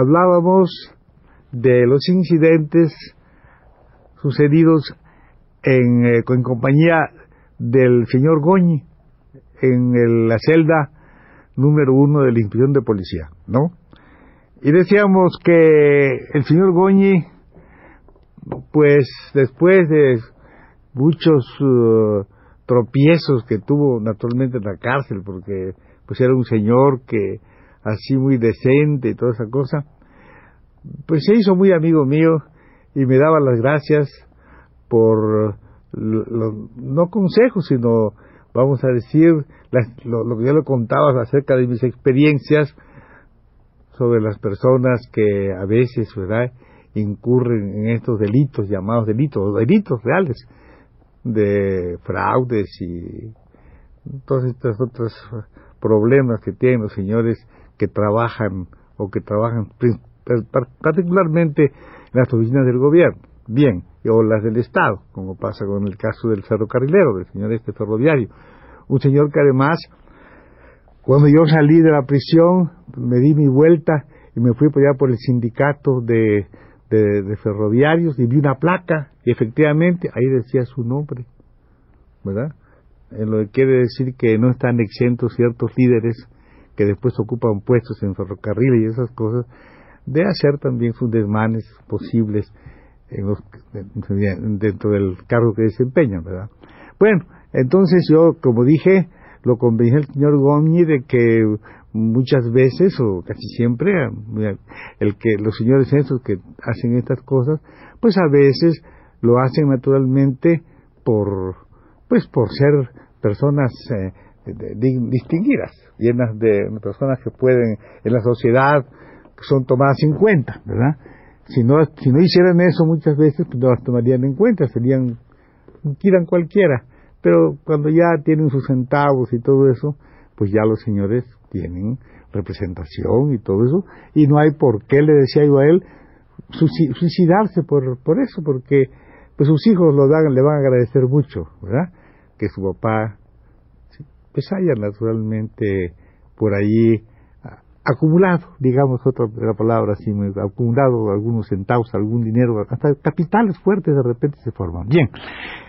hablábamos de los incidentes sucedidos en, eh, compañía del señor Goñi en la celda número uno de la inspección de policía, ¿no? Y decíamos que el señor Goñi, pues después de muchos uh, tropiezos que tuvo naturalmente en la cárcel, porque pues era un señor que así muy decente y toda esa cosa, pues se hizo muy amigo mío y me daba las gracias por no consejos, sino, vamos a decir, lo, que yo le contaba acerca de mis experiencias sobre las personas que a veces, ¿verdad?, incurren en estos delitos llamados delitos, delitos reales, de fraudes y todos estos otros problemas que tienen los señores que trabajan o que trabajan particularmente en las oficinas del gobierno, bien, o las del Estado, como pasa con el caso del ferrocarrilero, del señor este ferroviario. Un señor que además, cuando yo salí de la prisión, me di mi vuelta y me fui allá por el sindicato de, de, ferroviarios y vi una placa y efectivamente ahí decía su nombre, ¿verdad? En lo que quiere decir que no están exentos ciertos líderes que después ocupan puestos en ferrocarril y esas cosas, de hacer también sus desmanes posibles dentro del cargo que desempeñan, ¿verdad? Bueno, entonces yo, como dije, lo convencí al señor Goñi de que muchas veces o casi siempre el que los señores esos que hacen estas cosas, pues a veces lo hacen naturalmente por pues por ser personas eh, distinguidas, llenas de personas que pueden en la sociedad son tomadas en cuenta, ¿verdad? Si no, si no hicieran eso muchas veces, pues no las tomarían en cuenta, serían, quieran cualquiera. Pero cuando ya tienen sus centavos y todo eso, pues ya los señores tienen representación y todo eso, y no hay por qué, le decía yo a él, suicidarse por, por eso, porque pues sus hijos lo dan, le van a agradecer mucho, ¿verdad? Que su papá pues haya naturalmente por ahí acumulado, digamos otra la palabra así, acumulado algunos centavos, algún dinero, hasta capitales fuertes de repente se forman. Bien,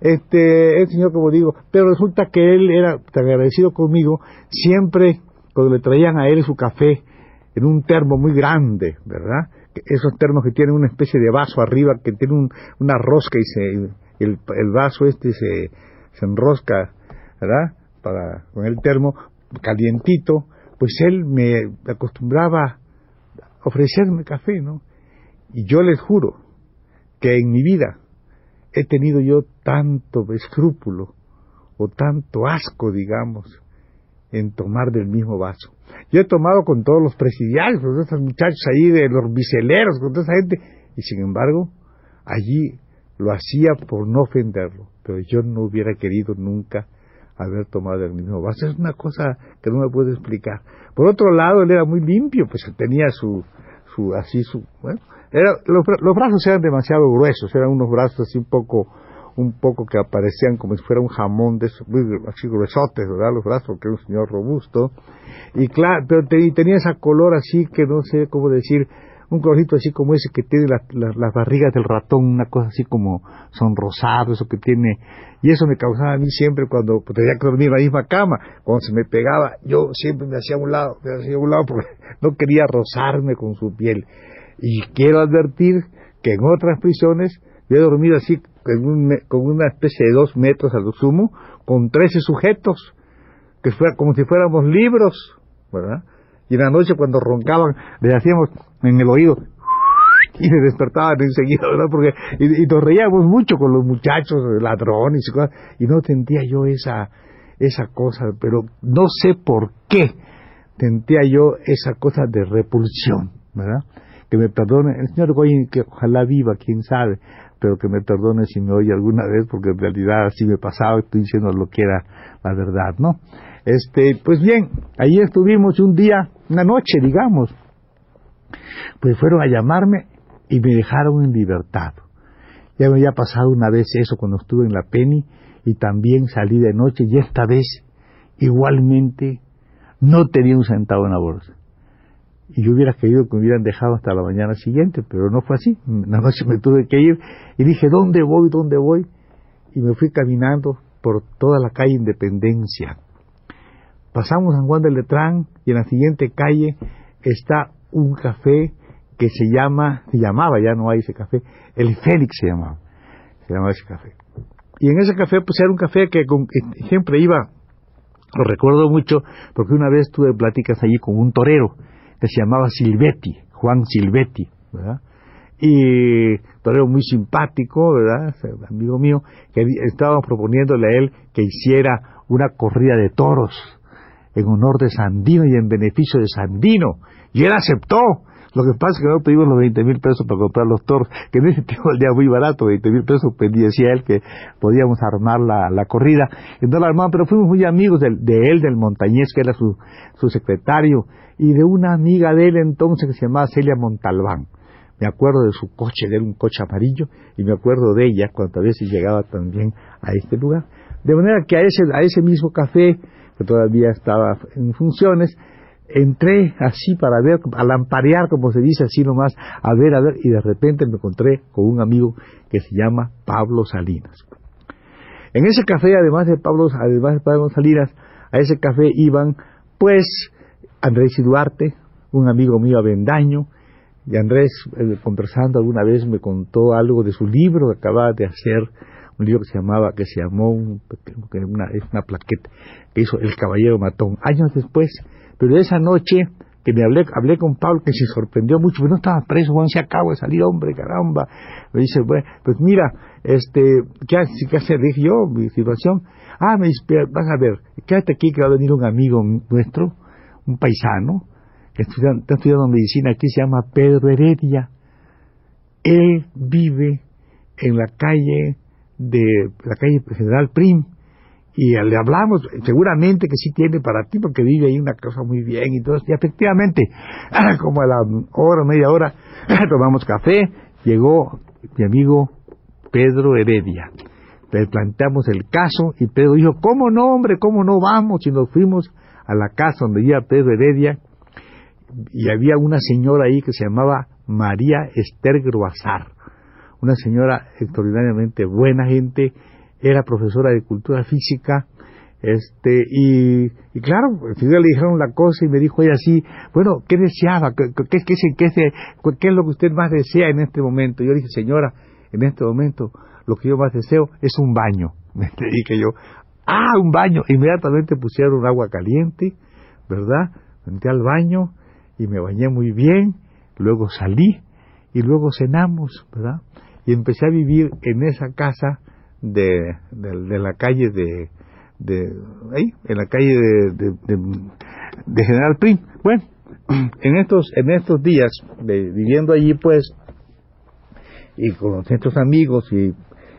este, el señor como digo, pero resulta que él era tan agradecido conmigo, siempre cuando le traían a él su café en un termo muy grande, ¿verdad? Esos termos que tienen una especie de vaso arriba, que tiene una rosca y se, el, el vaso este se, se enrosca, ¿verdad? Con el termo calientito, pues él me acostumbraba a ofrecerme café, ¿no? Y yo les juro que en mi vida he tenido yo tanto escrúpulo o tanto asco, digamos, en tomar del mismo vaso. Yo he tomado con todos los presidiarios, con esos muchachos ahí de los biceleros, con toda esa gente, y sin embargo, allí lo hacía por no ofenderlo, pero yo no hubiera querido nunca haber tomado el mismo vaso. Es una cosa que no me puedo explicar. Por otro lado, él era muy limpio, pues tenía su, su así su, bueno, los, los brazos eran demasiado gruesos, eran unos brazos así un poco, un poco que aparecían como si fuera un jamón de esos, muy así gruesotes, ¿verdad? Los brazos, porque era un señor robusto. Y claro, pero tenía esa color así que no sé cómo decir, un colorito así como ese que tiene las barrigas del ratón, una cosa así como sonrosado, eso que tiene, y eso me causaba a mí siempre cuando tenía que dormir en la misma cama, cuando se me pegaba, yo siempre me hacía a un lado, me hacía a un lado porque no quería rozarme con su piel. Y quiero advertir que en otras prisiones yo he dormido así con una especie de dos metros a lo sumo, con trece sujetos, que fuera como si fuéramos libros, ¿verdad? Y en la noche cuando roncaban, les hacíamos en el oído, y me despertaban enseguida, ¿verdad? Porque, y, nos reíamos mucho con los muchachos, ladrones y cosas, y no sentía yo esa, esa cosa, pero no sé por qué sentía yo esa cosa de repulsión, ¿verdad? Que me perdone, el señor Goyen, que ojalá viva, quién sabe, pero que me perdone si me oye alguna vez, porque en realidad así me pasaba, estoy diciendo lo que era la verdad, ¿no? Este, pues bien, ahí estuvimos un día, una noche, digamos, pues fueron a llamarme y me dejaron en libertad. Ya me había pasado una vez eso cuando estuve en la Penny y también salí de noche y esta vez igualmente no tenía un centavo en la bolsa. Y yo hubiera querido que me hubieran dejado hasta la mañana siguiente, pero no fue así. La noche me tuve que ir y dije, ¿dónde voy? ¿Dónde voy? Y me fui caminando por toda la calle Independencia. Pasamos San Juan del Letrán y en la siguiente calle está un café que se llama, se llamaba, ya no hay ese café, el Félix se llamaba, se llamaba ese café. Y en ese café, pues era un café que, siempre iba, lo recuerdo mucho, porque una vez tuve pláticas allí con un torero que se llamaba Silvetti, Juan Silvetti, ¿verdad? Y torero muy simpático, ¿verdad? Amigo mío, que estábamos proponiéndole a él que hiciera una corrida de toros en honor de Sandino y en beneficio de Sandino. Y él aceptó. Lo que pasa es que no tuvimos los 20 mil pesos para comprar los toros, que en ese tiempo el día muy barato, 20 mil pesos, pues decía él que podíamos armar la, la corrida. Y no la armamos, pero fuimos muy amigos de, de él, del Montañés, que era su, su secretario, y de una amiga de él entonces que se llamaba Celia Montalbán. Me acuerdo de su coche, de un coche amarillo, y me acuerdo de ella cuando a veces llegaba también a este lugar. De manera que a ese, a ese mismo café, que todavía estaba en funciones, entré así para ver, a lamparear, como se dice así nomás, a ver, a ver, y de repente me encontré con un amigo que se llama Pablo Salinas. En ese café, además de Pablo, además de Pablo Salinas, a ese café iban, pues, Andrés y Duarte, un amigo mío Avendaño, y Andrés, eh, conversando alguna vez, me contó algo de su libro que acababa de hacer, un libro que se llamaba, que se llamó, una, es una plaqueta, que hizo El Caballero Matón. Años después, pero esa noche que me hablé, hablé con Pablo, que se sorprendió mucho, pues no estaba preso, Juan, se acaba de salir, hombre, caramba. Me dice, bueno, pues mira, este, ¿qué, qué hacer? Dije yo, mi situación. Ah, me dice, vas a ver, quédate aquí que va a venir un amigo nuestro, un paisano, que está estudiando medicina aquí, se llama Pedro Heredia. Él vive en la calle de la calle General Prim y le hablamos, seguramente que sí tiene para ti, porque vive ahí una cosa muy bien y todo. Y efectivamente, como a la hora, media hora, tomamos café, llegó mi amigo Pedro Heredia. Le planteamos el caso y Pedro dijo, ¿cómo no, hombre? ¿Cómo no vamos? Y nos fuimos a la casa donde iba Pedro Heredia y había una señora ahí que se llamaba María Esther Gruazar, una señora extraordinariamente buena gente, era profesora de cultura física, este, y, y claro, le dijeron la cosa y me dijo ella así, bueno, ¿qué deseaba? ¿Qué, qué, qué, qué, qué es lo que usted más desea en este momento? Yo dije, señora, en este momento lo que yo más deseo es un baño. Me dije yo, ah, un baño. Inmediatamente pusieron agua caliente, ¿verdad? Entré al baño y me bañé muy bien, luego salí y luego cenamos, ¿verdad? Y empecé a vivir en esa casa de, de, la calle de, de en la calle de, de, General Prim. Bueno, en estos, en estos días, viviendo allí, pues, y con estos amigos y,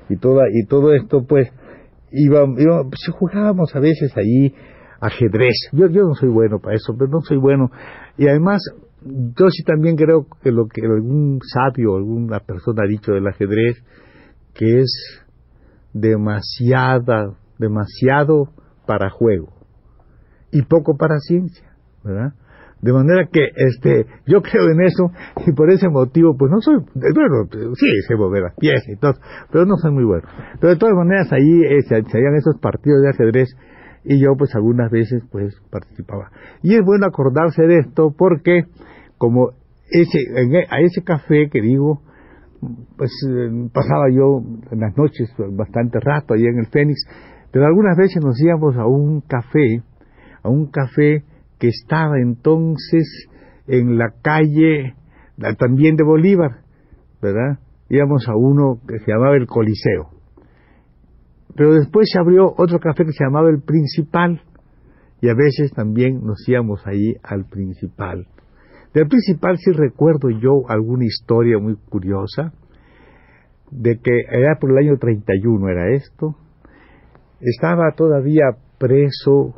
y, toda, y todo esto, pues, iba, pues, jugábamos a veces allí ajedrez. Yo, yo no soy bueno para eso, pero no soy bueno. Y además, yo sí también creo que lo que algún sabio, alguna persona ha dicho del ajedrez, que es demasiada, demasiado para juego y poco para ciencia, ¿verdad? De manera que este, yo creo en eso y por ese motivo, pues no soy, bueno, sí, sé mover las piezas y todo, pero no soy muy bueno. Pero de todas maneras ahí eh, se, hacían esos partidos de ajedrez y yo pues algunas veces pues participaba. Y es bueno acordarse de esto porque como ese, e, a ese café que digo, pues eh, pasaba yo en las noches bastante rato allá en el Fénix, pero algunas veces nos íbamos a un café, a un café que estaba entonces en la calle también de Bolívar, ¿verdad? Íbamos a uno que se llamaba el Coliseo. Pero después se abrió otro café que se llamaba el Principal. Y a veces también nos íbamos ahí al Principal. Del Principal sí recuerdo yo alguna historia muy curiosa de que era por el año 31 era esto. Estaba todavía preso,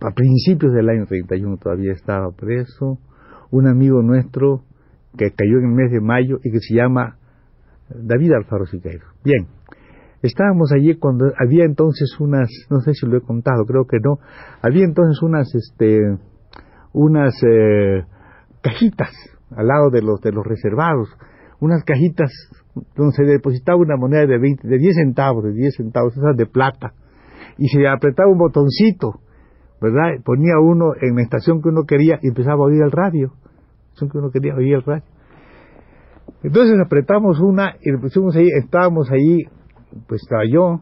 a principios del año 31 todavía estaba preso, un amigo nuestro que cayó en el mes de mayo y que se llama David Alfaro Siqueiro. Bien, estábamos allí cuando había entonces unas, no sé si lo he contado, creo que no, había entonces unas, este, unas eh, cajitas al lado de los de los reservados, unas cajitas donde se depositaba una moneda de 20, de 10 centavos, de 10 centavos, esas de plata, y se apretaba un botoncito, ¿verdad? Ponía uno en la estación que uno quería y empezaba a oír el radio, la que uno quería oír el radio. Entonces apretamos una y le pusimos ahí, estábamos ahí, pues estaba yo,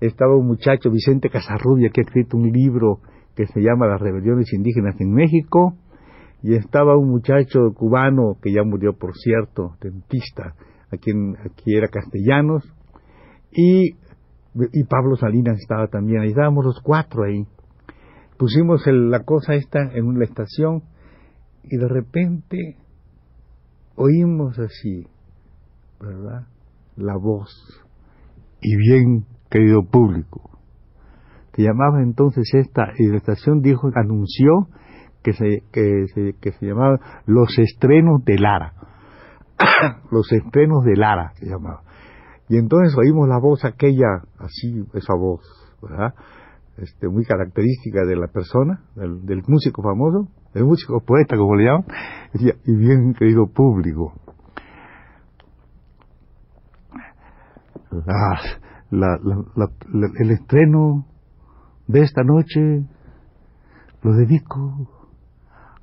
estaba un muchacho, Vicente Casarrubia, que ha escrito un libro que se llama Las rebeliones indígenas en México, y estaba un muchacho cubano que ya murió, por cierto, dentista, aquí, aquí era Castellanos, y, y Pablo Salinas estaba también, ahí estábamos los cuatro ahí. Pusimos la cosa esta en la estación y de repente oímos así, ¿verdad? La voz. Y bien, querido público, te llamaba entonces esta, y la estación dijo, anunció que se, que se, que se llamaba Los Estrenos de Lara. Los Estrenos de Lara se llamaba. Y entonces oímos la voz aquella, así, esa voz, ¿verdad? Este, muy característica de la persona, del, del músico famoso, el músico poeta, como le llaman, y bien querido público, el estreno de esta noche lo dedico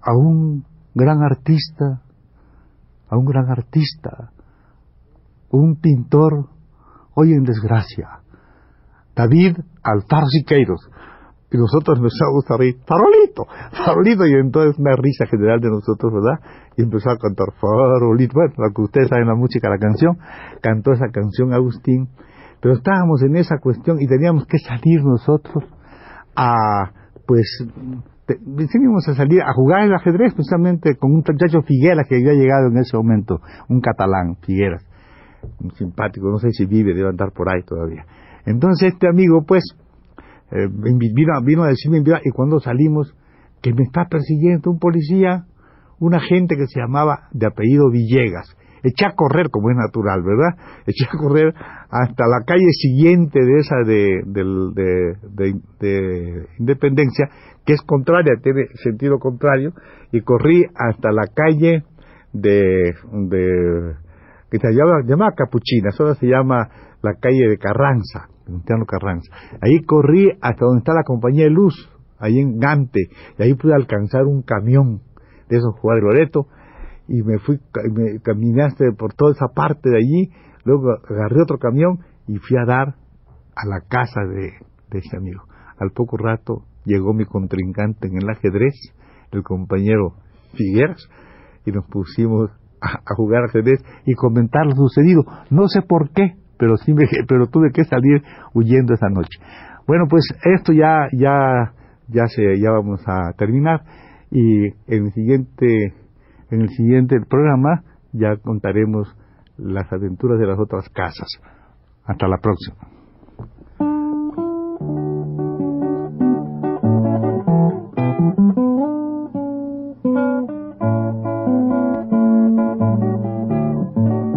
a un gran artista, a un gran artista, un pintor hoy en desgracia, David Alfaro Siqueiros, y nosotros empezamos a reír, farolito, farolito, y entonces una risa general de nosotros, ¿verdad? Y empezó a cantar farolito, bueno, lo que ustedes saben la música, la canción, cantó esa canción Agustín, pero estábamos en esa cuestión y teníamos que salir nosotros a, pues, decidimos a salir a jugar el ajedrez precisamente con un muchacho Figueras que había llegado en ese momento, un catalán, Figueras, un simpático, no sé si vive, debe andar por ahí todavía. Entonces este amigo, pues, eh, vino, vino a decirme, y cuando salimos, que me está persiguiendo un policía, un agente que se llamaba de apellido Villegas. Eché a correr, como es natural, ¿verdad? Eché a correr hasta la calle siguiente de esa de, de, Independencia, que es contraria, tiene sentido contrario, y corrí hasta la calle de, de que se llama, llama Capuchina, ahora se llama la calle de Carranza, Carranza. Ahí corrí hasta donde está la compañía de luz, ahí en Gante, y ahí pude alcanzar un camión de esos Juárez Loreto, y me fui, me caminaste por toda esa parte de allí, luego agarré otro camión y fui a dar a la casa de, de ese amigo. Al poco rato llegó mi contrincante en el ajedrez, el compañero Figueras, y nos pusimos a, a jugar ajedrez y comentar lo sucedido. No sé por qué, pero sí me, pero tuve que salir huyendo esa noche. Bueno, pues esto ya ya ya se ya vamos a terminar y en el siguiente en el siguiente programa ya contaremos las aventuras de las otras casas. Hasta la próxima.